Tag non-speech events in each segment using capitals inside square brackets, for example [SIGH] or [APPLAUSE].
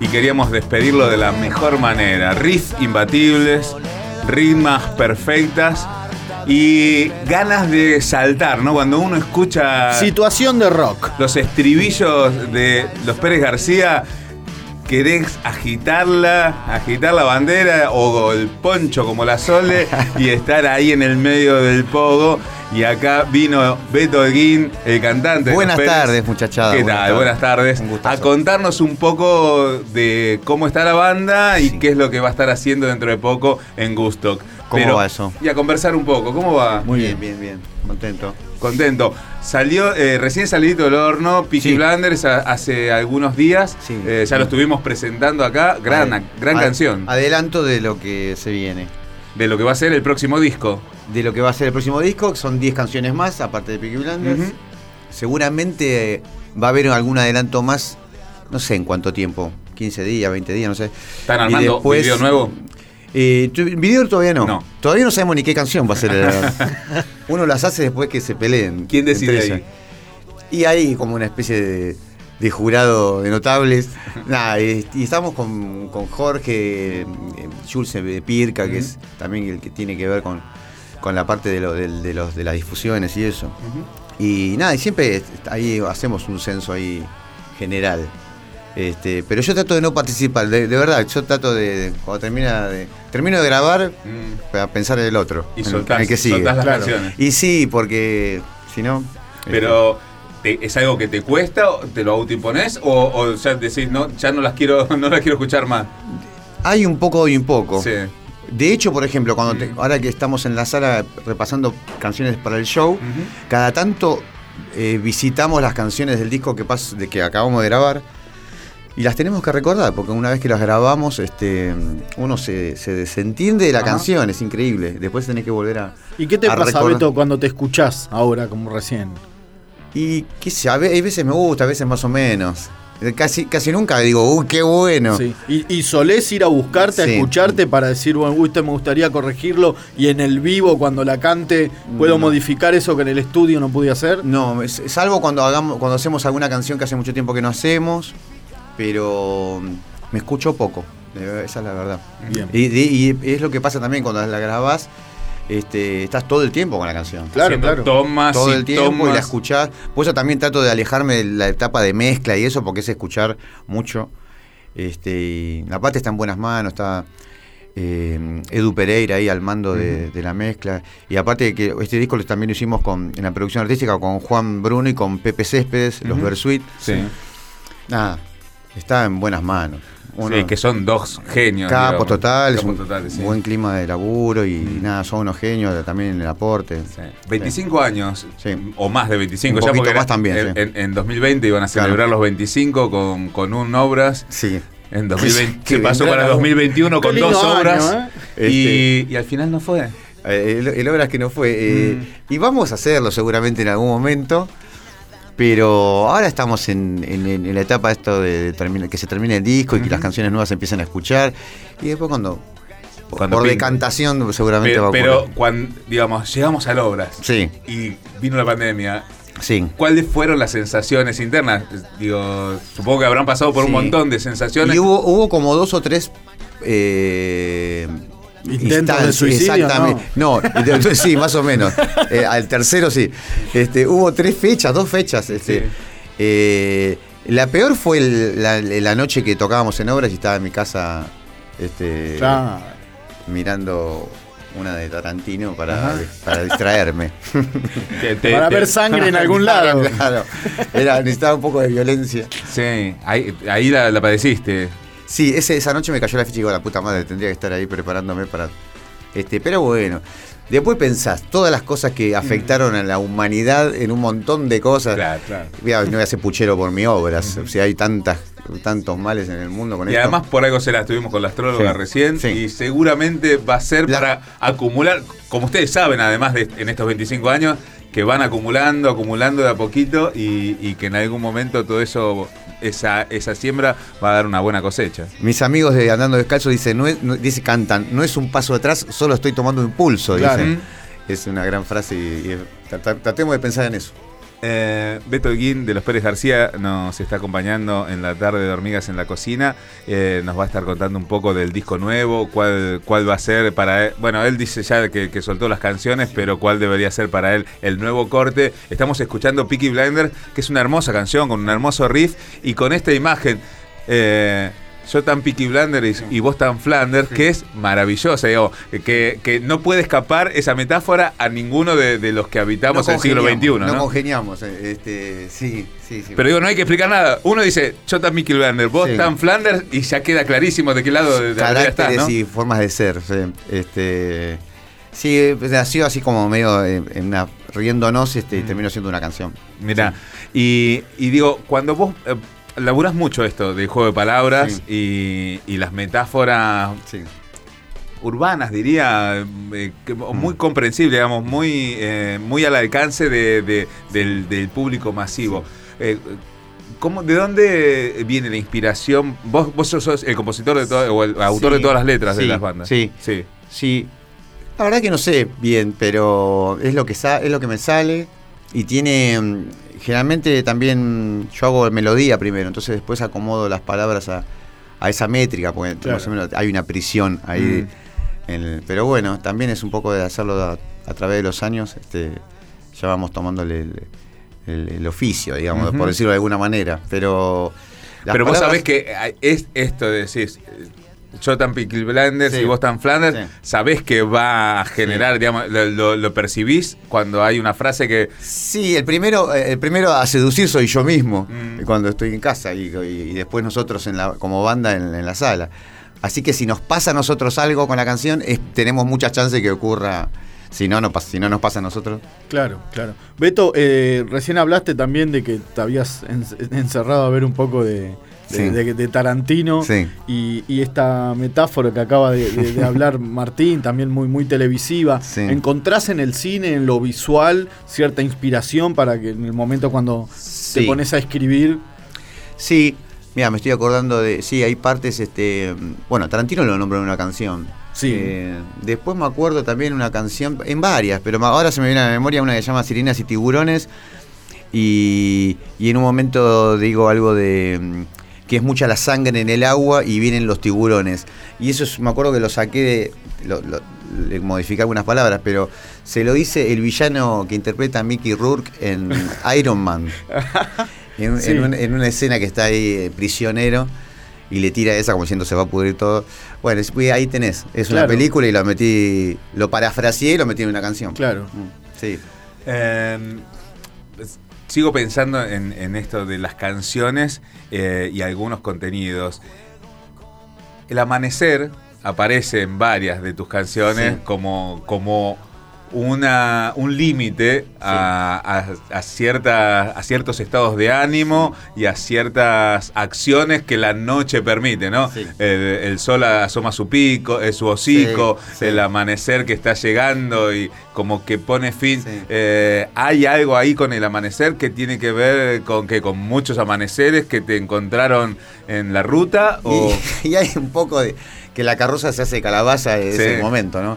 y queríamos despedirlo de la mejor manera. Riff imbatibles, ritmas perfectas y ganas de saltar, ¿no? Cuando uno escucha Situación de rock. los estribillos de los Pérez García, querés agitarla, agitar la bandera o el poncho como la Sole y estar ahí en el medio del pogo. Y acá vino Beto Guín, el cantante. de Buenas Pérez. tardes, muchachada. ¿Qué Buenas tal? tardes. Buenas tardes. A contarnos un poco de cómo está la banda y Sí. qué es lo que va a estar haciendo dentro de poco en Gustock. ¿Cómo va eso? Y a conversar un poco. ¿Cómo va? Muy bien, bien, bien. Contento. Contento. Salió eh, recién salido del horno Peaky Sí. Blinders a- hace algunos días. Sí. Eh, ya lo estuvimos presentando acá. Gran, Ad- gran canción. Adelanto de lo que se viene. De lo que va a ser el próximo disco. De lo que va a ser el próximo disco, que son 10 canciones más, aparte de Peaky Blinders. Seguramente va a haber algún adelanto más, no sé en cuánto tiempo. 15 días, 20 días, no sé. ¿Están armando después- video nuevo? Eh, video todavía no. No. Todavía no sabemos ni qué canción va a ser. el- [LAUGHS] Uno las hace después que se peleen. ¿Quién decide ahí? Y hay como una especie de, de jurado de notables. [LAUGHS] Nada, eh, y estamos con, con Jorge, eh, Jules de Pirca, que es también el que tiene que ver con, con la parte de, lo, del- de los, de las difusiones y eso. Y nada, y siempre ahí hacemos un censo ahí general. Este, pero yo trato de no participar, de, de verdad, yo trato de, cuando termina de, termino de grabar, Mm. para pensar en el otro, Y en, soltás, en el que sigue. soltás las Claro. canciones. Y sí, porque si no... Pero, ¿te- ¿es algo que te cuesta? o ¿Te lo autoimponés? ¿O, o ya decís, no, ya no las quiero, [LAUGHS] no las quiero escuchar más? Hay un poco y un poco. Sí. De hecho, por ejemplo, cuando te- Mm. ahora que estamos en la sala repasando canciones para el show, cada tanto eh, visitamos las canciones del disco que, pas- de que acabamos de grabar y las tenemos que recordar, porque una vez que las grabamos, este, uno se, se desentiende de la Ajá. canción, es increíble. Después tenés que volver a... ¿Y qué te pasa, recordar. Beto, cuando te escuchás ahora, como recién? Y qué sé, a veces me gusta, a veces más o menos. Eh, Casi, casi nunca digo, uy, qué bueno. Sí. ¿Y, y solés ir a buscarte, a escucharte para decir, bueno, uy, este me gustaría corregirlo y en el vivo, cuando la cante, puedo No. modificar eso que en el estudio no pude hacer? No, salvo cuando hagamos, cuando hacemos alguna canción que hace mucho tiempo que no hacemos, pero mm, me escucho poco, esa es la verdad. Bien. Y, y es lo que pasa también cuando la grabás, este, estás todo el tiempo con la canción. Claro, Haciendo claro. Tomas todo y el tiempo y la escuchás. Por eso también trato de alejarme de la etapa de mezcla y eso, porque es escuchar mucho. Este, y aparte está en buenas manos, está eh, Edu Pereira ahí al mando de, de la mezcla. Y aparte de que este disco lo- también lo hicimos con, en la producción artística con Juan Bruno y con Pepe Céspedes, los. Versuit. Sí. Nada, está en buenas manos. Uno- Sí, que son dos genios. Capos totales, Capos un totales, sí. buen clima de laburo y Mm. nada, son unos genios también en el aporte. Sí. 25 años, o más de 25, Un ya poquito porque más era- también, en, en- en 2020 iban a Claro. celebrar los 25 con, con un obras. Sí. En 2020 [LAUGHS] Que se pasó para la- 2021 Qué con dos año, obras ¿eh? y, y al final no fue. Eh, El, el Obras que no fue. eh, Mm. Y vamos a hacerlo seguramente en algún momento. Pero ahora estamos en, en- en la etapa esto de, termina- que se termine el disco y que las canciones nuevas se empiecen a escuchar. Y después cuando, Cuando por decantación seguramente va a Pero, ocurrir. pero cuando, digamos, llegamos a obras Sí, y vino la pandemia, sí. ¿cuáles fueron las sensaciones internas? Digo, supongo que habrán pasado por un montón de sensaciones. Y hubo, hubo como dos o tres. eh, Intentos de suicidio, Exactamente. No, de- [LAUGHS] sí, más o menos. Eh, al tercero sí. Este, hubo tres fechas, dos fechas. Este, Sí. eh, la peor fue el- la, la noche que tocábamos en obras y estaba en mi casa este, Claro. mirando una de Tarantino para, para distraerme. [LAUGHS] Te- te- Para te- ver sangre en algún [LAUGHS] lado. claro. Era, necesitaba un poco de violencia. Sí, ahí, ahí la, la padeciste. Sí, ese- esa noche me cayó la ficha y digo, la puta madre, tendría que estar ahí preparándome para. Este, pero bueno. Después pensás, todas las cosas que afectaron a la humanidad en un montón de cosas. Claro, claro. No voy a ser puchero por mis obras. O sea, hay tantas, tantos males en el mundo con Y esto. además por algo se la estuvimos con la astróloga Sí, recién sí. y seguramente va a ser La- para acumular, como ustedes saben además de en estos 25 años, que van acumulando, acumulando de a poquito y, y que en algún momento todo eso, esa, esa siembra va a dar una buena cosecha. Mis amigos de Andando Descalzo dicen, no es- no- dice, cantan, no es un paso atrás, solo estoy tomando impulso, Claro. dicen. es una gran frase y, y tratemos de pensar en eso. Eh, Beto Guín de los Pérez García nos está acompañando en la tarde de Hormigas en la Cocina. Eh, nos va a estar contando un poco del disco nuevo, cuál, cuál va a ser para él. Bueno, él dice ya que, soltó las canciones, pero cuál debería ser para él el nuevo corte. Estamos escuchando Peaky Blinder, que es una hermosa canción con un hermoso riff y con esta imagen. eh, yo tan Peaky Blinder y, vos tan Flanders, que es maravillosa, digo, que, que no puede escapar esa metáfora a ninguno de, de los que habitamos No el siglo XXI. ¿no? No congeniamos, eh, este, sí, sí, sí. Pero digo, no hay que explicar nada. Uno dice, yo tan Mickey Blander, vos Sí. tan Flanders, y ya queda clarísimo de qué lado de la caracteres ¿no? y formas de ser. sí. Este, sí, pues, nació así como medio eh, en una, riéndonos este, y Mm. terminó siendo una canción. Mirá, y, y digo, cuando vos laburás mucho esto del juego de palabras y, y las metáforas Sí. urbanas, diría, eh, que- muy comprensible, digamos, muy, eh, muy al alcance de- de- del, del público masivo. Eh, ¿cómo- ¿De dónde viene la inspiración? Vos, vos sos el compositor de todo, o el autor Sí, de todas las letras de las bandas. sí. sí. Sí, la verdad que no sé bien, pero es lo que es lo que me sale y tiene mm, generalmente también yo hago melodía primero, entonces después acomodo las palabras a, a esa métrica, porque Claro. más o menos hay una prisión ahí. Mm. en el- pero bueno, también es un poco de hacerlo a, a través de los años, este, ya vamos tomándole el, el- el oficio, digamos, por decirlo de alguna manera. Pero Pero vos sabés que hay- es esto de decir, yo tan Peaky Blinders Sí. y vos tan Flanders, Sí. sabés que va a generar, Sí. digamos, lo, lo- lo percibís cuando hay una frase que... Sí, el primero, eh, el primero a seducir soy yo mismo Mm. cuando estoy en casa y, y- y después nosotros en la, como banda en, en la sala. Así que si nos pasa a nosotros algo con la canción, es- tenemos muchas chances que ocurra. Si no, no, si no nos pasa a nosotros. Claro, claro. Beto, eh, recién hablaste también de que te habías en- encerrado a ver un poco de, de- Sí. de- de Tarantino Sí. y, y esta metáfora que acaba de, hablar [LAUGHS] Martín, también muy, muy televisiva. Sí. ¿Encontrás en el cine, en lo visual, cierta inspiración para que en el momento cuando te pones a escribir... Sí, mira, me estoy acordando de. Sí, hay partes. este Bueno, Tarantino lo nombró en una canción. Sí. Eh, después me acuerdo también una canción, en varias, pero ahora se me viene a la memoria una que se llama Sirenas y Tiburones. Y, y en un momento digo algo de mm, que es mucha la sangre en el agua y vienen los tiburones. Y eso es- me acuerdo que lo saqué de. Lo, lo- le modifiqué algunas palabras, pero se lo dice el villano que interpreta a Mickey Rourke en [LAUGHS] Iron Man. En, un- Sí. en un- en una escena que está ahí eh, prisionero y le tira esa como diciendo se va a pudrir todo. Bueno, ahí tenés. Es una película y lo metí, lo parafraseé y lo metí en una canción. Claro. Sí. eh, sigo pensando en, en esto de las canciones eh, y algunos contenidos. El amanecer aparece en varias de tus canciones Sí. como, como una, un límite a, a- a ciertas- a ciertos estados de ánimo y a ciertas acciones que la noche permite, ¿no? Sí. El, el sol asoma su pico, eh, su hocico, Sí, el amanecer que está llegando y como que pone fin. Eh, ¿Hay algo ahí con el amanecer que tiene que ver con que con muchos amaneceres que te encontraron en la ruta? O... Y, [LAUGHS] y hay un poco de que la carroza se hace calabaza en ese momento, ¿no?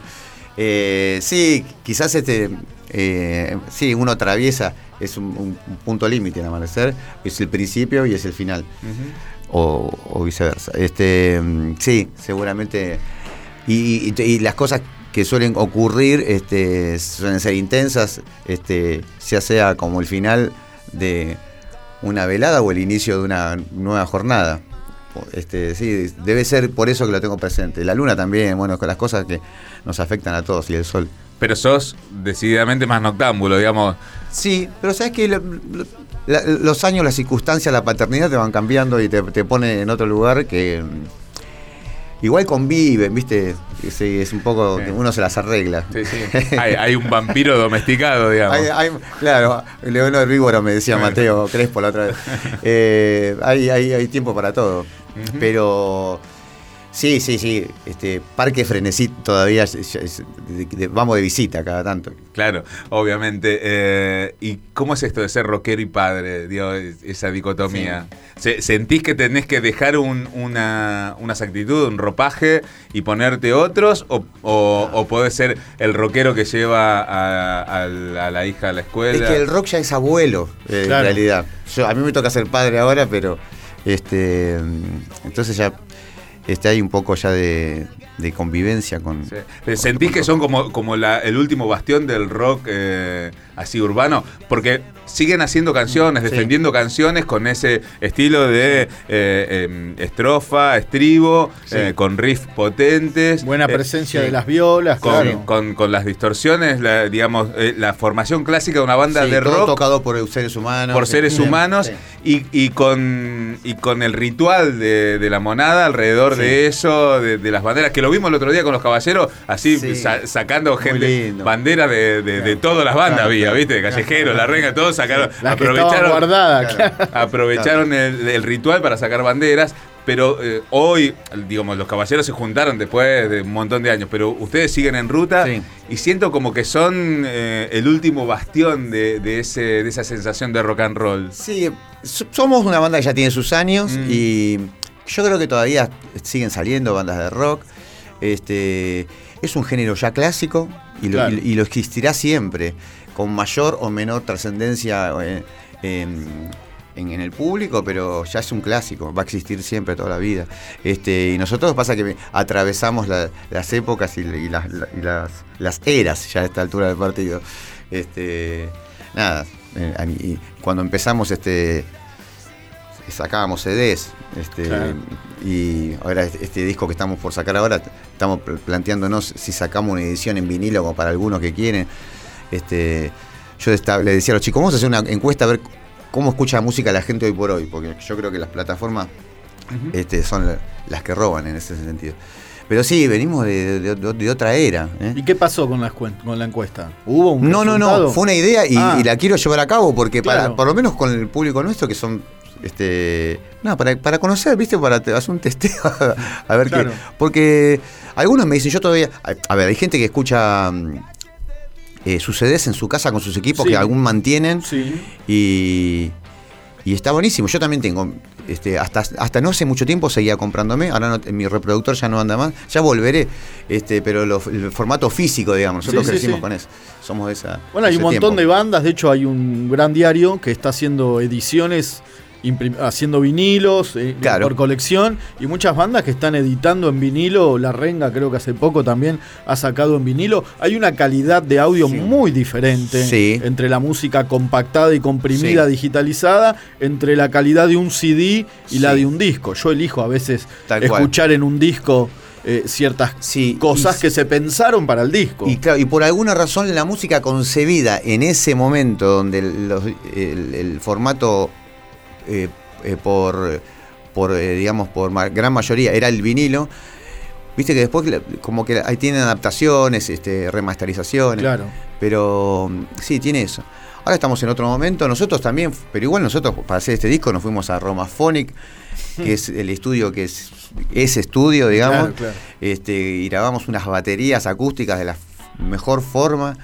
Eh, sí, quizás este, eh, sí, uno atraviesa, es un, un- un punto límite el amanecer, es el principio y es el final. O, o viceversa. Este, mm, sí, seguramente. Y, y- y las cosas que suelen ocurrir este, suelen ser intensas, este, ya sea como el final de una velada o el inicio de una nueva jornada. Este, sí, debe ser por eso que lo tengo presente. La luna también, bueno, con las cosas que nos afectan a todos y el sol. Pero sos decididamente más noctámbulo, digamos. Sí, pero sabes que los años, las circunstancias, la paternidad te van cambiando y te, te pone en otro lugar que igual conviven, ¿viste? Sí, es un poco que uno se las arregla. Sí, sí. Hay, hay un vampiro domesticado, digamos. Hay- hay- claro, Leonor Víbora me decía Mateo Crespo la otra vez. [LAUGHS] Eh, hay, hay, hay tiempo para todo. Pero Sí, sí, sí. Este, Parque Frenesí todavía es- es- es- de- de- vamos de visita cada tanto. Claro, obviamente. Eh, ¿Y cómo es esto de ser rockero y padre? Digo, es- esa dicotomía. Se- ¿Sentís que tenés que dejar un- una, unas actitudes, un ropaje y ponerte otros? ¿O, o, o podés ser el rockero que lleva a, a la, a la hija a la escuela? Es que el rock ya es abuelo, eh, Claro. en realidad. Yo, a mí me toca ser padre ahora, pero este entonces ya este, hay un poco ya de, de convivencia con... Sí. ¿Sentís que son como, como la- el último bastión del rock eh, así urbano? Porque siguen haciendo canciones, Sí. defendiendo canciones con ese estilo de eh, em, estrofa, estribo, Sí. eh, con riffs potentes. Buena presencia de las violas, con, claro. con- con las distorsiones, la, digamos, eh, la formación clásica de una banda Sí, de todo rock tocado por seres humanos. por seres Sí. humanos Sí. y, y con, y con el ritual de, de la monada alrededor Sí. de eso, de, de las banderas, que lo vimos el otro día con los caballeros, así Sí. sa- sacando gente, banderas de, de- de todas las bandas Claro, había, claro. ¿viste? De Callejeros, La Renga, todos sacaron, estaban aprovecharon, claro. aprovecharon el, el ritual para sacar banderas. Pero eh, hoy, digamos, los caballeros se juntaron después de un montón de años, pero ustedes siguen en ruta Sí. y siento como que son eh, el último bastión de, de ese, de esa sensación de rock and roll. Sí, so- somos una banda que ya tiene sus años Mm. y yo creo que todavía siguen saliendo bandas de rock. Este, es un género ya clásico y lo, Claro. y- y lo existirá siempre, con mayor o menor trascendencia eh, en, en- en el público, pero ya es un clásico, va a existir siempre toda la vida. Este, y nosotros pasa que atravesamos la- las épocas y, y las, y las, las eras ya a esta altura del partido. Este, nada, eh, cuando empezamos este sacábamos CDs este, Claro. y ahora este, este disco que estamos por sacar ahora estamos pl- planteándonos si sacamos una edición en vinilo como para algunos que quieren este yo le decía a los chicos vamos a hacer una encuesta a ver cómo escucha música la gente hoy por hoy porque yo creo que las plataformas este, son la- las que roban en ese sentido pero sí venimos de, de- de- de otra era ¿eh? ¿Y qué pasó con la, con la encuesta? ¿Hubo un No, no, resultado? no, fue una idea y, Ah. y la quiero llevar a cabo porque para, por lo menos con el público nuestro que son este no, para, para conocer, ¿viste? Para hacer un testeo [LAUGHS] a ver Claro. qué. Porque algunos me dicen, yo todavía. A, a ver, hay gente que escucha mm, eh, sus CDs en su casa con sus equipos Sí. que algún mantienen Sí. y, y está buenísimo. Yo también tengo, este, hasta, hasta no hace mucho tiempo seguía comprándome, ahora no- mi reproductor ya no anda más, ya volveré, este, pero lo- el formato físico, digamos, nosotros Sí, crecimos con eso. Somos de esa. Bueno, hay un montón tiempo. de bandas, de hecho hay un gran diario que está haciendo ediciones, haciendo vinilos eh, Claro. por colección y muchas bandas que están editando en vinilo, La Renga creo que hace poco también ha sacado en vinilo. Hay una calidad de audio Sí. muy diferente Sí. entre la música compactada y comprimida, Sí. digitalizada, entre la calidad de un CD y la de un disco. Yo elijo a veces Tal cual. escuchar en un disco eh, ciertas Sí, cosas y- que se pensaron para el disco. Y claro, y por alguna razón la música concebida en ese momento donde el, los- el- el formato eh, eh, por, por eh, digamos, por ma- gran mayoría era el vinilo, viste que después como que ahí tienen adaptaciones, este, remasterizaciones. Claro. Pero sí, tiene eso. Ahora estamos en otro momento, nosotros también, pero igual nosotros para hacer este disco nos fuimos a Romaphonic, que es el estudio que es ese estudio, digamos, Claro, claro. Este, y grabamos unas baterías acústicas de la mejor forma,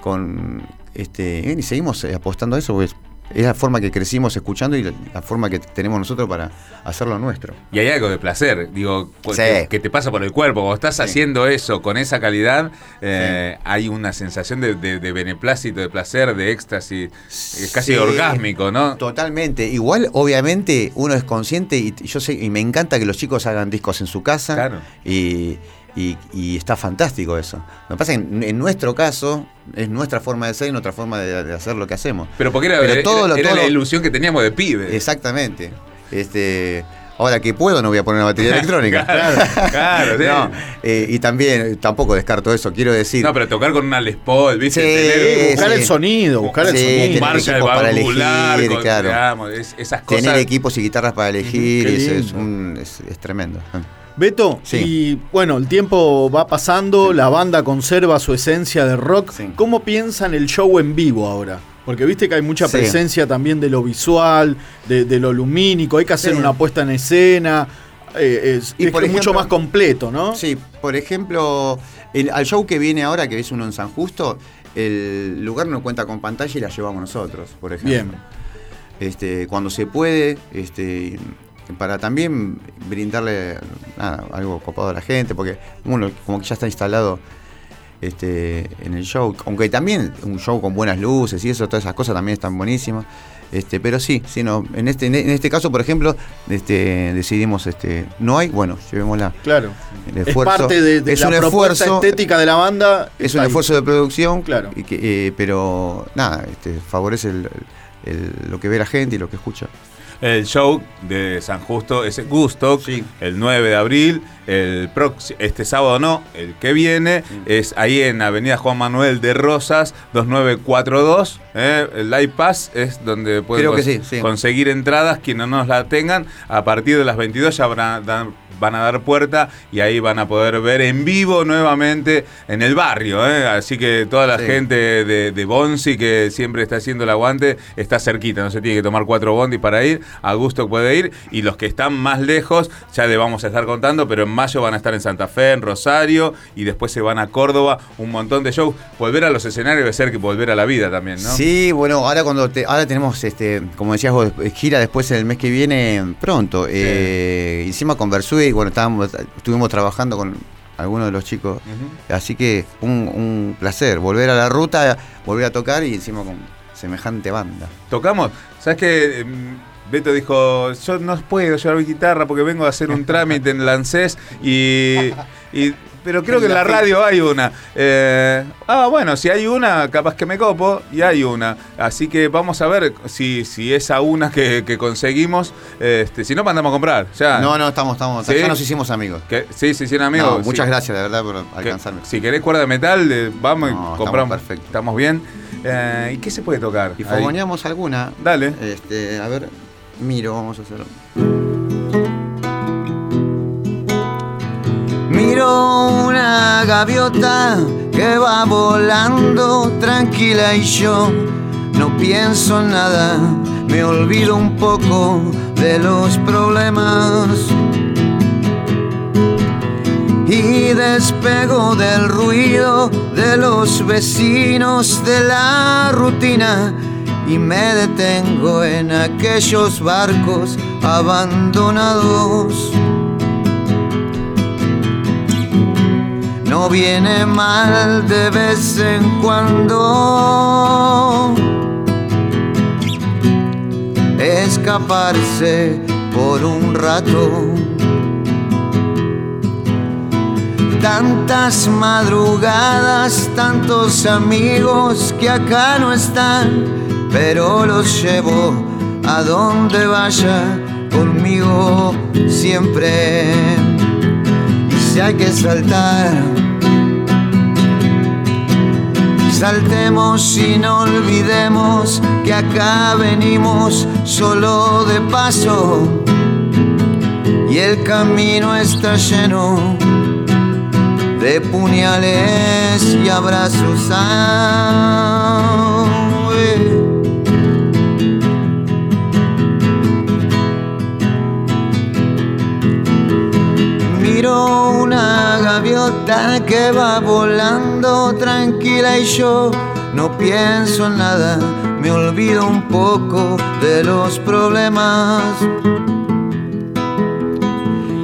con este, y seguimos apostando a eso, porque es- la forma que crecimos escuchando y la, forma que tenemos nosotros para hacerlo nuestro. Y hay algo de placer, digo, cu- Sí. que, que te pasa por el cuerpo. Cuando estás Sí. haciendo eso con esa calidad, eh, hay una sensación de, de- de beneplácito, de placer, de éxtasis, es casi Sí, orgásmico, ¿no? Totalmente. Igual, obviamente, uno es consciente y yo sé, y me encanta que los chicos hagan discos en su casa. Claro. Y, y- y está fantástico eso. Lo que pasa es que en, nuestro caso, es nuestra forma de ser y nuestra forma de, de hacer lo que hacemos. Pero porque era, Pero era- todo lo- era todo la ilusión que teníamos de pibe. Exactamente. Este, ahora que puedo, no voy a poner una batería [LAUGHS] electrónica. Claro, claro, [LAUGHS] sí. No, eh, y también eh, tampoco descarto eso, quiero decir. No, pero tocar con una Les Paul, ¿viste? Sí, Tener buscar sí. el sonido, buscar el sonido. un Marshall para elegir, con- claro. digamos, es- esas cosas. tener equipos y guitarras para elegir, es, un- es- es tremendo. Beto, Sí. y bueno, el tiempo va pasando, la banda conserva su esencia de rock. Sí. ¿Cómo piensan el show en vivo ahora? Porque viste que hay mucha presencia también de lo visual, de, de lo lumínico, hay que hacer una puesta en escena. eh, es, Y es por mucho más completo, ¿no? Sí, por ejemplo, el- al show que viene ahora, que es uno en San Justo, el lugar no cuenta con pantalla y la llevamos nosotros, por ejemplo. Bien. Este, cuando se puede, este, para también brindarle nada, algo copado a la gente, porque uno como que ya está instalado este, en el show, aunque también un show con buenas luces y eso, todas esas cosas también están buenísimas. Este, pero sí, sí no, en este, en este caso, por ejemplo, este, decidimos, este, no hay, bueno, llevémosla. Claro. El es esfuerzo- parte de, de es la un esfuerzo- estética de la banda. Es un ahí. esfuerzo de producción, Claro. y que, eh, pero nada, este, favorece el- el- lo que ve la gente y lo que escucha. El show de San Justo es en Gustock, Sí. el 9 de abril. El este sábado no, el que viene es ahí en Avenida Juan Manuel de Rosas, 2942. ¿eh? El Live Pass es donde sí, sí. conseguir entradas. Quienes no nos la tengan, a partir de las 22 ya van a, dar, van a dar puerta y ahí van a poder ver en vivo nuevamente en el barrio. ¿eh? Así que toda la gente de, de Bonzi que siempre está haciendo el aguante está cerquita, no se tiene que tomar cuatro bondis para ir, a gusto puede ir y los que están más lejos ya le vamos a estar contando, pero en mayo van a estar en Santa Fe, en Rosario y después se van a Córdoba, un montón de shows. Volver a los escenarios debe ser que volver a la vida también, ¿no? Sí, bueno, ahora cuando te- ahora tenemos, este, como decías vos, gira después el mes que viene pronto. Eh, hicimos con Versuit, bueno, estábamos, estuvimos trabajando con algunos de los chicos. Así que un, un placer, volver a la ruta, volver a tocar y encima con semejante banda. Tocamos, ¿sabes qué? Beto dijo, yo no puedo llevar mi guitarra porque vengo a hacer un trámite en Lancés y, y- pero creo que en la radio hay una. Eh, ah, bueno, si hay una, capaz que me copo y hay una. Así que vamos a ver si, si esa una que, que conseguimos, este, si no mandamos a comprar. Ya. No, no, estamos, estamos, ¿Sí? ya nos hicimos amigos. Que- sí, sí, sí, amigos. No, sí. muchas gracias, de verdad, por alcanzarme. si querés cuerda de metal, vamos No, y estamos compramos. perfecto. Estamos bien. Eh, ¿Y qué se puede tocar? Y fogoneamos alguna. Dale. Este, a ver, miro, vamos a hacerlo. Miro una gaviota que va volando tranquila y yo no pienso en nada, me olvido un poco de los problemas y despego del ruido de los vecinos de la rutina y me detengo en aquellos barcos abandonados. No viene mal de vez en cuando escaparse por un rato. Tantas madrugadas, tantos amigos que acá no están, pero los llevo a donde vaya conmigo siempre. Y si hay que saltar, saltemos y no olvidemos que acá venimos solo de paso y el camino está lleno de puñales y abrazos. Ah, Una gaviota que va volando tranquila y yo no pienso en nada, me olvido un poco de los problemas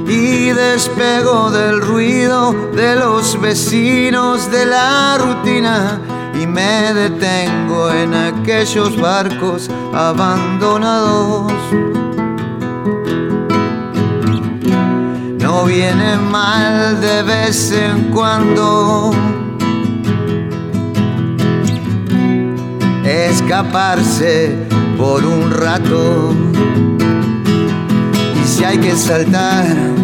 y despego del ruido de los vecinos de la rutina y me detengo en aquellos barcos abandonados. Viene mal de vez en cuando. Escaparse por un rato. Y si hay que saltar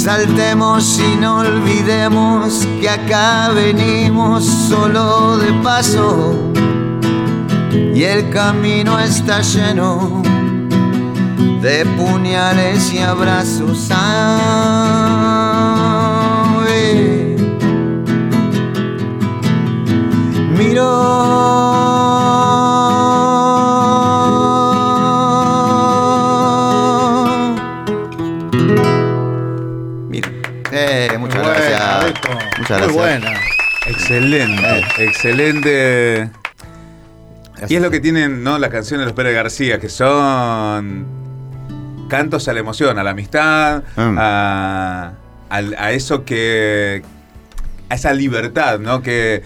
Saltemos y no olvidemos que acá venimos solo de paso. Y el camino está lleno de puñales y abrazos. Ave. Miro. Mira. Eh, muchas gracias. Muchas gracias. Muy buena. Excelente, eh. excelente. Y es lo que tienen ¿no? las canciones de los Pérez García, que son cantos a la emoción, a la amistad, Mm. a, a eso que. a esa libertad, ¿no? Que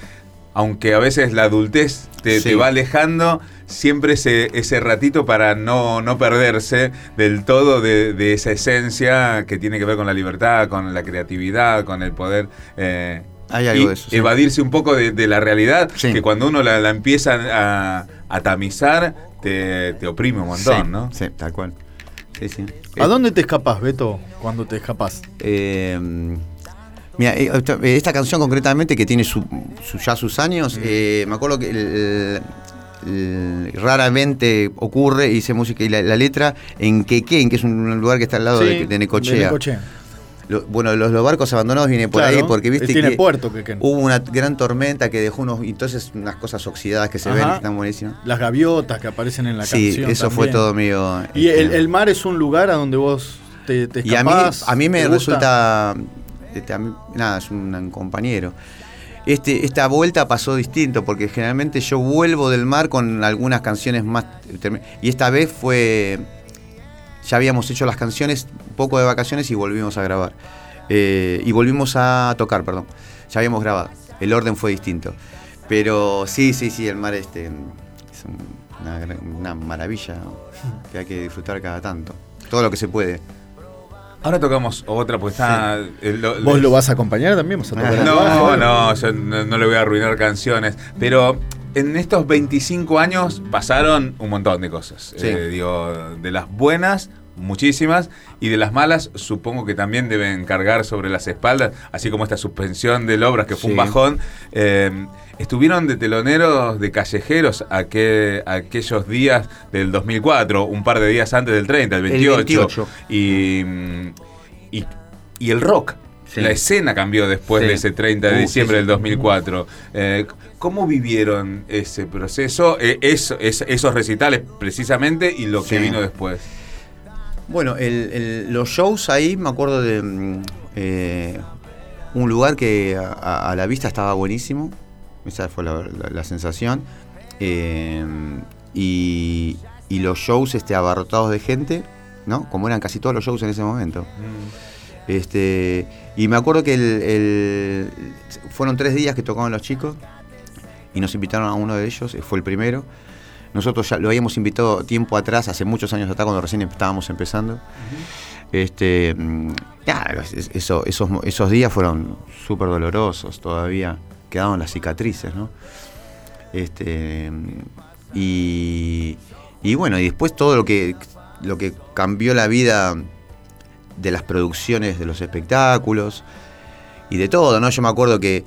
aunque a veces la adultez te, Sí. te va alejando, siempre ese, ese ratito para no, no perderse del todo de, de esa esencia que tiene que ver con la libertad, con la creatividad, con el poder. eh, Hay algo y de eso, sí. evadirse un poco de, de la realidad, Sí. que cuando uno la, la empieza a, a tamizar, te, te oprime un montón, ¿no? Sí, tal cual. Sí, sí. ¿A dónde te escapás, Beto, cuando te escapás? Eh, mira, eh, esta, eh, esta canción concretamente que tiene su, su- ya sus años, eh, me acuerdo que el- el- raramente ocurre, hice música y la, la letra en Quequén, que es un lugar que está al lado Sí, de, de Necochea. de Necochea. Lo- bueno, los, los barcos abandonados viene por Claro, ahí porque viste tiene que puerto, Quequén. hubo una gran tormenta que dejó unos entonces unas cosas oxidadas que se Ajá. ven que están buenísimas. Las gaviotas que aparecen en la Sí, canción. eso fue todo medio. Y el, este, el mar es un lugar a donde vos te, te Y a mí, escapás. a mí me resulta. este, a mí- nada, es un, un compañero. Este, esta vuelta pasó distinto, porque generalmente yo vuelvo del mar con algunas canciones más. Y esta vez fue. Ya habíamos hecho las canciones, un poco de vacaciones y volvimos a grabar. Eh, y volvimos a tocar, perdón. Ya habíamos grabado. El orden fue distinto. Pero sí, sí, sí, el mar este, es un- una, maravilla que hay que disfrutar cada tanto. Todo lo que se puede. Ahora tocamos otra, pues está. lo- ¿Vos lo vas a acompañar también? ¿Vas a tocar [LAUGHS] No, no, yo no, no le voy a arruinar canciones. Pero en estos 25 años pasaron un montón de cosas. Sí. Eh, digo, de las buenas, muchísimas. Y de las malas, supongo que también deben cargar sobre las espaldas. Así como esta suspensión de Lobras, que fue un bajón. Eh, estuvieron de teloneros, de callejeros, aquel- aquellos días del 2004, un par de días antes del 30, el El 28. 28. Y, mm, y, y el rock. Sí. La escena cambió después Sí. de ese 30 de Uh, diciembre sí, del sí. 2004. Eh, ¿Cómo vivieron ese proceso, eh, eso- es- esos recitales precisamente y lo que vino después? Bueno, el- el- los shows ahí me acuerdo de mm, eh, un lugar que a, la vista estaba buenísimo. Esa fue la, la- la sensación. Y, y los shows este, abarrotados de gente, ¿no? Como eran casi todos los shows en ese momento. Este, y me acuerdo que el, el- fueron tres días que tocaban los chicos y nos invitaron a uno de ellos, fue el primero. Nosotros ya lo habíamos invitado tiempo atrás, hace muchos años atrás, cuando recién estábamos empezando. Este, mm, ya, es- eso, esos, esos días fueron súper dolorosos, todavía quedaron las cicatrices, ¿no? Este, mm, y, y bueno, y después todo lo que, lo que cambió la vida de las producciones de los espectáculos y de todo, ¿no? Yo me acuerdo que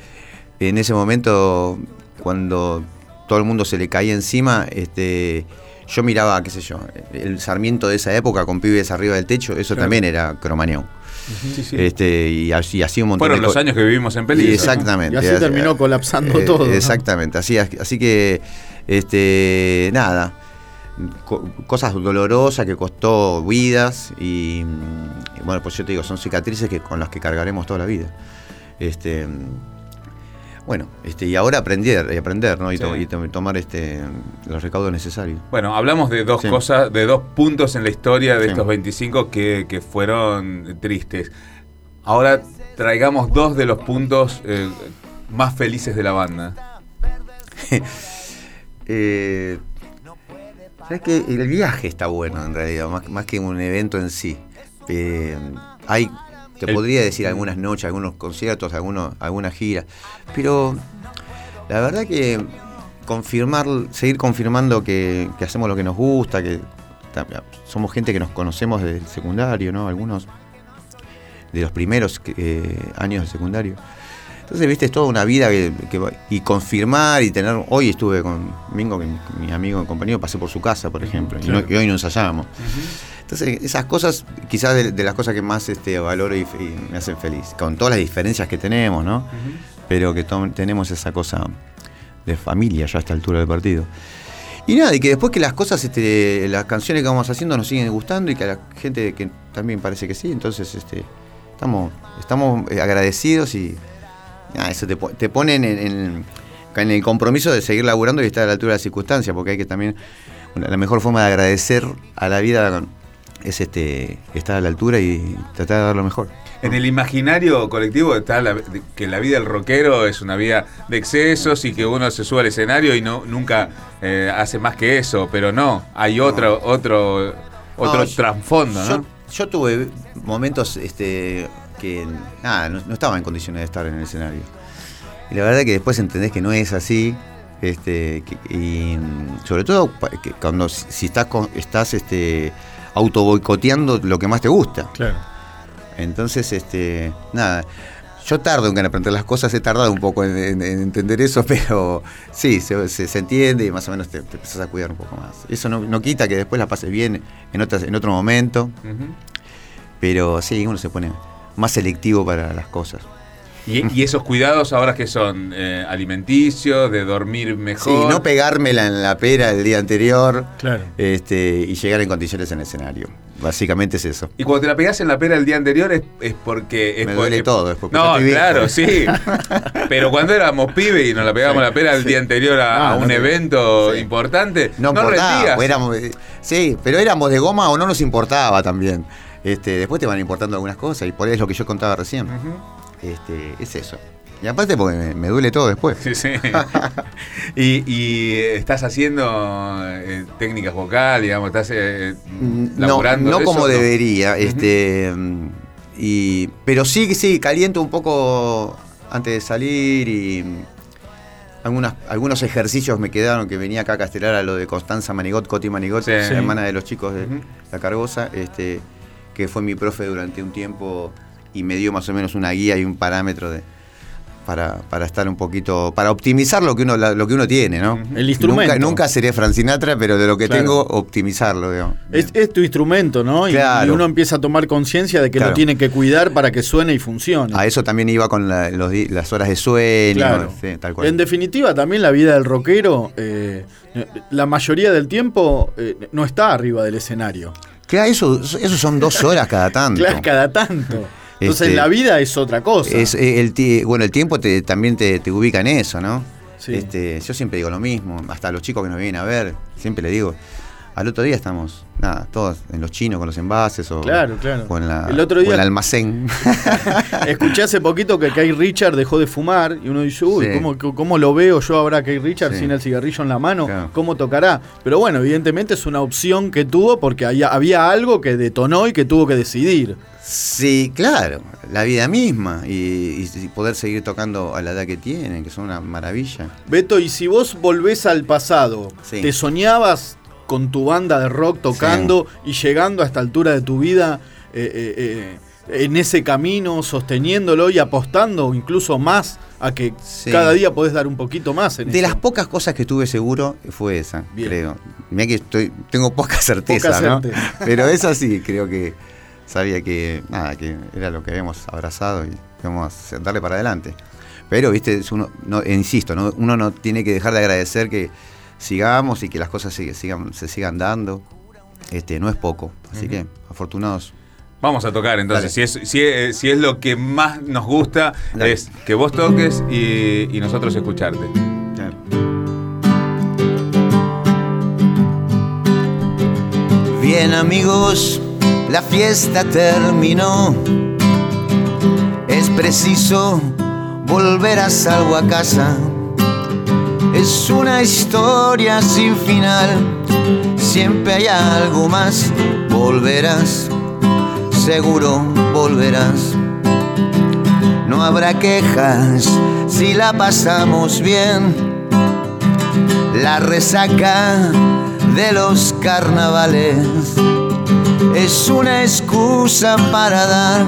en ese momento, cuando todo el mundo se le caía encima, este, yo miraba, qué sé yo, el Sarmiento de esa época con pibes arriba del techo, eso Claro. también era cromañón. Sí, sí. Este, y así, así un montón Fueron de los años que vivimos en peligro. y Exactamente. Y así terminó colapsando Eh, todo, ¿no? Exactamente. Así, así que, este, nada, co- cosas dolorosas que costó vidas y bueno, pues yo te digo, son cicatrices que con las que cargaremos toda la vida. Este, bueno, este, y ahora aprender, y aprender, ¿no? Y, to- Sí. y to- tomar este, los recaudos necesarios. Bueno, hablamos de dos Sí. cosas, de dos puntos en la historia de Sí. estos 25 que, que fueron tristes. Ahora traigamos dos de los puntos eh, más felices de la banda. [LAUGHS] Eh, ¿Sabes que El viaje está bueno en realidad, más, más que un evento en sí. Eh, hay, te El- podría decir algunas noches, algunos conciertos, algunos, algunas giras, pero la verdad que confirmar, seguir confirmando que, que hacemos lo que nos gusta, que somos gente que nos conocemos desde el secundario, ¿no? Algunos de los primeros eh, años del secundario. Entonces, viste, es toda una vida que, que y confirmar y tener. Hoy estuve con Mingo, que mi, mi amigo y compañero, pasé por su casa, por ejemplo, y, no- y hoy nos ensayamos. Entonces, esas cosas, quizás de, de las cosas que más este, valoro y, y me hacen feliz, con todas las diferencias que tenemos, ¿no? Pero que tenemos esa cosa de familia ya a esta altura del partido. Y nada, y que después que las cosas, este, las canciones que vamos haciendo nos siguen gustando y que a la gente que también parece que sí, entonces este, estamos, estamos eh, agradecidos y, eso te, te ponen en, en- en el compromiso de seguir laburando y estar a la altura de las circunstancias, porque hay que también, la mejor forma de agradecer a la vida es este estar a la altura y tratar de dar lo mejor. En el imaginario colectivo está la- que la vida del rockero es una vida de excesos y que uno se sube al escenario y no nunca eh, hace más que eso, pero no, hay otro otro otro No, trasfondo, ¿no? yo tuve momentos este, que nada, no, no estaba en condiciones de estar en el escenario. Y la verdad que después entendés que no es así. Este, que- y mm, sobre todo que cuando si si estás con- estás este, auto boicoteando lo que más te gusta. Claro. Entonces, este, nada, yo tardo en aprender las cosas, he tardado un poco en, en- en entender eso, [LAUGHS] pero sí, se, se- se entiende y más o menos te, te empezás a cuidar un poco más. Eso no, no quita que después la pases bien en, otras, en otro momento, pero sí, uno se pone más selectivo para las cosas. Y, y esos cuidados ahora que son Eh, alimenticios, de dormir Sí, mejor. no pegármela en la pera el día anterior Claro. este, y llegar en condiciones en el escenario. Básicamente es eso. y cuando te la pegás en la pera el día anterior es, es porque... Es Me duele es- todo, es porque No, claro, sí. [LAUGHS] Pero cuando éramos pibes y nos la pegábamos la pera el día anterior a, Ah, a un evento sí. importante, No, no, importaba, rendías. pues éramos, eh, sí, pero éramos de goma o no nos importaba también. Este, después te van importando algunas cosas y por eso es lo que yo contaba recién. Este, es eso. Y aparte porque me, me duele todo después. Sí, sí. [LAUGHS] y, y estás haciendo eh, técnicas vocales, digamos, estás eh, Mm, No, laburando no de como eso, debería. Este, mm, y, pero sí, sí, caliento un poco antes de salir y algunas, algunos ejercicios me quedaron que venía acá a castelar a lo de Constanza Manigot, Coti Manigot, Sí. la Sí. hermana de los chicos de. La Cargosa, este, que fue mi profe durante un tiempo y me dio más o menos una guía y un parámetro de para, para estar un poquito, para optimizar lo que uno, la- lo que uno tiene, ¿no? El instrumento. Nunca, nunca seré Frank Sinatra, pero de lo que Claro. tengo, optimizarlo, digamos. Es, es tu instrumento, ¿no? Y- Claro. Y, uno empieza a tomar conciencia de que Claro. lo tiene que cuidar para que suene y funcione. A eso también iba con la- los di- las horas de sueño, Claro. sí, tal cual. En definitiva, también la vida del rockero, eh, la mayoría del tiempo eh, no está arriba del escenario. Claro, eso, eso son dos horas cada tanto. [LAUGHS] Claro, cada tanto. Entonces Este, la vida es otra cosa. Es, eh, el, bueno, el tiempo te, también te, te ubica en eso, ¿no? Sí. Este, yo siempre digo lo mismo, hasta a los chicos que nos vienen a ver, siempre le digo, al otro día estamos, nada, todos en los chinos con los envases o, Claro, claro. o en, la, El otro o día- en el almacén. [LAUGHS] Escuché hace poquito que Kay Richard dejó de fumar y uno dice, uy, Sí. ¿cómo, cómo lo veo yo ahora a Kay Richard Sí. sin el cigarrillo en la mano? Claro. ¿Cómo tocará? Pero bueno, evidentemente es una opción que tuvo porque había, había algo que detonó y que tuvo que decidir. Sí, claro, la vida misma y, y poder seguir tocando a la edad que tienen, que son una maravilla. Beto, y si vos volvés al pasado, Sí. ¿te soñabas con tu banda de rock tocando y llegando a esta altura de tu vida eh, eh, eh, en ese camino, sosteniéndolo y apostando incluso más a que Sí. cada día podés dar un poquito más en De eso? las pocas cosas que tuve seguro fue esa, Bien. creo. Mira que estoy, tengo poca certeza, Poca ¿no? certeza. Pero esa sí, creo que sabía que nada, que era lo que habíamos abrazado y íbamos a darle para adelante. Pero, viste, uno, no, e insisto, ¿no? uno no tiene que dejar de agradecer que sigamos y que las cosas se sigan, se sigan dando. Este, no es poco. Así que, afortunados. Vamos a tocar entonces. Si es, si, es, si es lo que más nos gusta, Dale. es que vos toques y, y nosotros escucharte. Bien amigos, la fiesta terminó. Es preciso volver a salvo a casa. Es una historia sin final. Siempre hay algo más. Volverás, seguro volverás. No habrá quejas si la pasamos bien. La resaca de los carnavales es una excusa para dar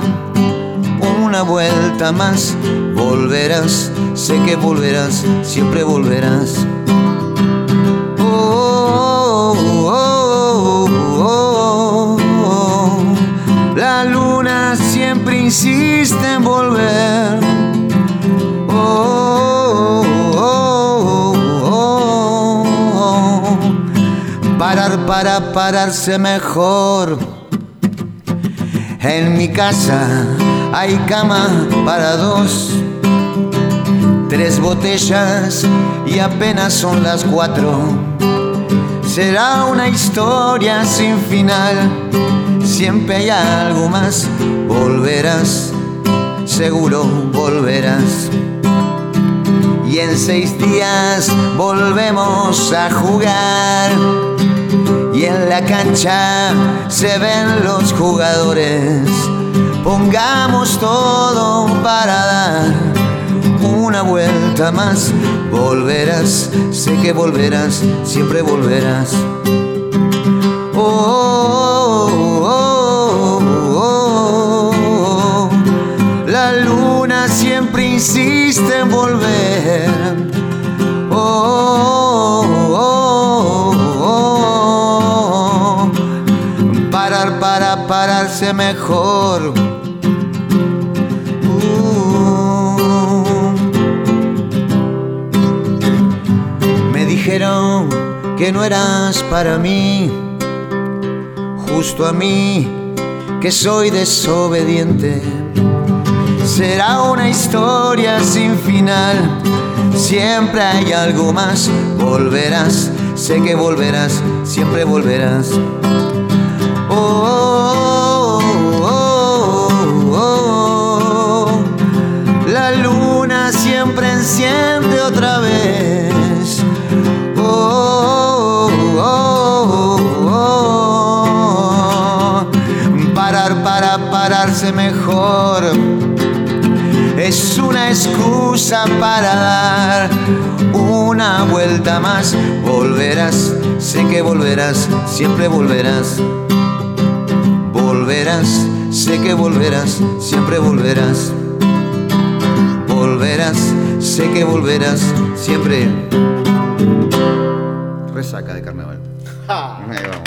una vuelta más. Volverás, sé que volverás, siempre volverás. Oh, oh, oh, oh. La luna siempre insiste en volver. Oh, para pararse mejor. En mi casa hay cama para dos. Tres botellas y apenas son las cuatro. Será una historia sin final. Siempre hay algo más. Volverás, seguro volverás. Y en seis días volvemos a jugar. Y en la cancha se ven los jugadores. Pongamos todo para dar una vuelta más. Volverás, sé que volverás, siempre volverás. Mejor. Uh. Me dijeron que no eras para mí, justo a mí, que soy desobediente. Será una historia sin final, siempre hay algo más. Volverás, sé que volverás, siempre volverás. Enciende otra vez. Oh, oh, oh, oh. Parar para pararse mejor. Es una excusa para dar una vuelta más. Volverás, sé que volverás, siempre volverás. Volverás, sé que volverás, siempre volverás. Volverás, sé que volverás, siempre. Resaca de carnaval. Ah,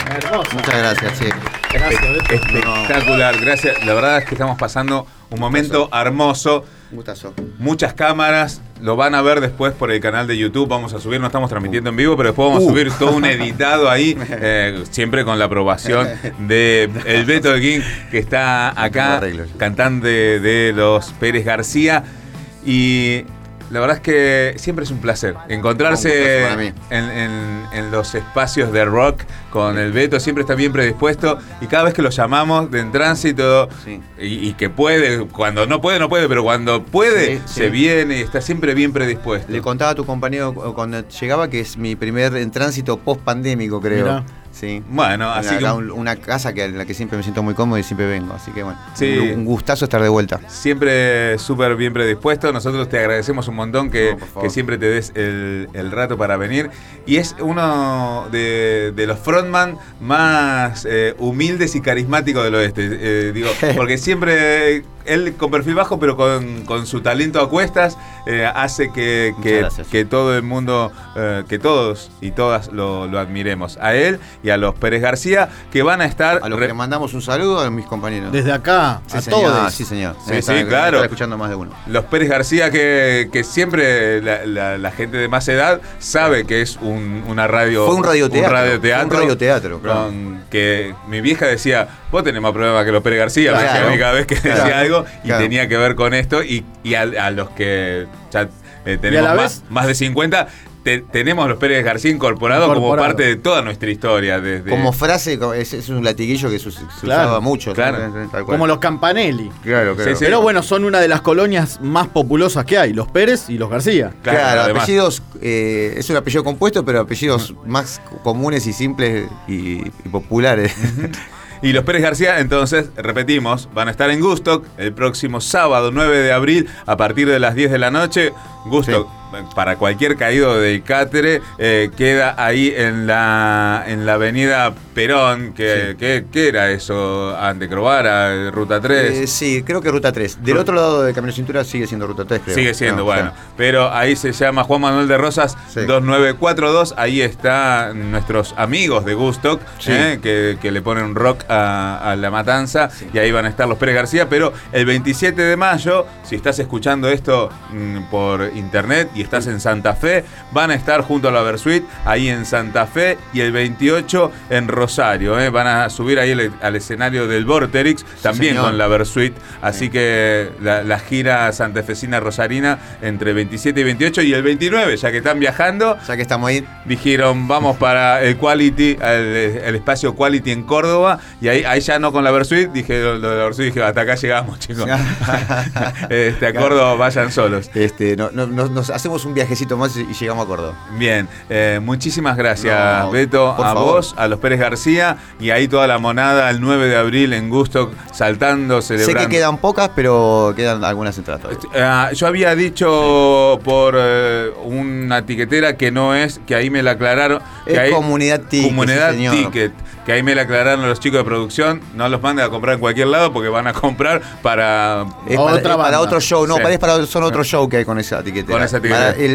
hermoso. Muchas gracias, che. Gracias, Beto. Espectacular, gracias. La verdad es que estamos pasando un momento hermoso. Un gustazo. Muchas cámaras, lo van a ver después por el canal de YouTube. Vamos a subir, no estamos transmitiendo en vivo, pero después vamos a Uh. subir todo un [LAUGHS] editado ahí, eh, siempre con la aprobación de el Beto de King, que está acá, cantante de los Pérez García. Y la verdad es que siempre es un placer encontrarse Un en, en- en los espacios de rock con el Beto, siempre está bien predispuesto y cada vez que lo llamamos de en tránsito Sí. y, y que puede, cuando no puede, no puede, pero cuando puede, Sí, se sí. viene y está siempre bien predispuesto. Le contaba a tu compañero cu- cuando llegaba que es mi primer en tránsito post pandémico, creo. Mirá. Sí. Bueno, así que un- una casa que, en la que siempre me siento muy cómodo y siempre vengo. Así que bueno, Sí. un, un gustazo estar de vuelta. siempre súper bien predispuesto. Nosotros te agradecemos un montón que, No, que siempre te des el, el rato para venir. Y es uno de, de los frontman más eh, humildes y carismáticos del oeste. eh, digo, [LAUGHS] porque siempre él con perfil bajo, pero con, con su talento a cuestas, eh, hace que, que, que todo el mundo, eh, que todos y todas lo, lo admiremos. A él y a los Pérez García, que van a estar... A los que mandamos un saludo a mis compañeros. Desde acá, Sí, a señor. todos. Sí, señor. Sí, sí, claro. escuchando más de uno. Los Pérez García, que, que siempre la, la- la gente de más edad sabe que es un- una radio. Fue un radioteatro, Un radioteatro. fue un radioteatro, claro. con- que mi vieja decía, vos tenés más problemas que los Pérez García, me Claro. a mí cada vez que Claro. decía algo, y Claro. tenía que ver con esto, y, y a, a los que ya eh, tenemos más, vez- más de 50. te- tenemos los Pérez García incorporados como parte de toda nuestra historia. Desde, Como frase, es, es un latiguillo que se, se Claro, usaba mucho. claro. Como los Campanelli. Claro, claro. Sí, sí. Pero bueno, son una de las colonias más populosas que hay, los Pérez y los García. Claro, apellidos, eh, es un apellido compuesto, pero apellidos más comunes y simples y, y populares. [LAUGHS] Y los Pérez García, entonces, repetimos, van a estar en Gustock el próximo sábado 9 de abril a partir de las 10 de la noche. Gustock, para cualquier caído del Cátere, eh, queda ahí en la, en la avenida Perón. Que, Sí. que- ¿Qué era eso? Ante Crovara, Ruta 3. Eh, sí, creo que Ruta 3. Del otro lado de Camino Cintura sigue siendo Ruta 3, creo. Sigue siendo, No, bueno. Pero ahí se llama Juan Manuel de Rosas Sí. 2942. Ahí están nuestros amigos de Gustock, Sí. ¿eh? que, que le ponen rock a, a la matanza. Y ahí van a estar los Pérez García. Pero el 27 de mayo, si estás escuchando esto mm, por internet y estás en Santa Fe, van a estar junto a la Versuit ahí en Santa Fe y el 28 en Rosario. ¿eh? Van a subir ahí al, al escenario del Vorterix, también con la Versuit. Así que la, la gira santafesina rosarina entre 27 y 28 y el 29, ya que están viajando, Ya que estamos ahí, dijeron vamos para el Quality, el, el espacio Quality en Córdoba, y ahí, ahí ya no con la Versuit, dije lo la Versuit, dije hasta acá llegamos, chicos. [LAUGHS] [LAUGHS] este, a Córdoba vayan solos. este, no- no- no- nos hacemos un viajecito más y llegamos a Córdoba. Bien, eh, muchísimas gracias, No, Beto, a favor. vos, a los Pérez García, y ahí toda la monada el 9 de abril en Gusto, saltando, Sé celebrando. que quedan pocas, pero quedan algunas entradas todavía. Ah, yo había dicho por eh, una tiquetera que no es, que ahí me la aclararon. Que Es Comunidad Ticket, Comunidad sí. Ticket. Que ahí me la aclararon los chicos de producción. No los manden a comprar en cualquier lado porque van a comprar para. Es Otra para, es para otro show, no, Sí. para, es para- son otros show que hay con esa etiqueta. Con esa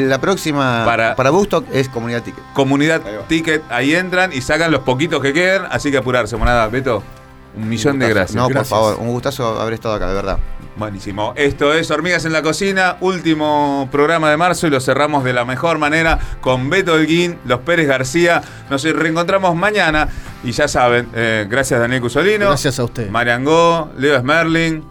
la próxima, Para- para, Bustock es Comunidad Ticket. Comunidad Ahí. Ticket, ahí entran y sacan los poquitos que quedan, así que apurarse, monada. Beto, un millón de Un gracias. No, Gracias. por favor, un gustazo haber estado acá, de verdad. Buenísimo. Esto es Hormigas en la Cocina, último programa de marzo y lo cerramos de la mejor manera con Beto Holguín, Los Pérez García. Nos reencontramos mañana y ya saben, eh, gracias Daniel Cusolino, Gracias a usted. Mariangó, Leo Smerling,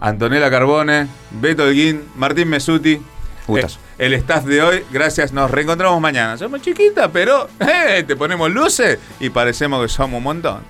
Antonella Carbone, Beto Holguín, Martín Mesuti. Eh, el staff de hoy, gracias, nos reencontramos mañana. Somos chiquitas, pero [LAUGHS] eh, te ponemos luces y parecemos que somos un montón.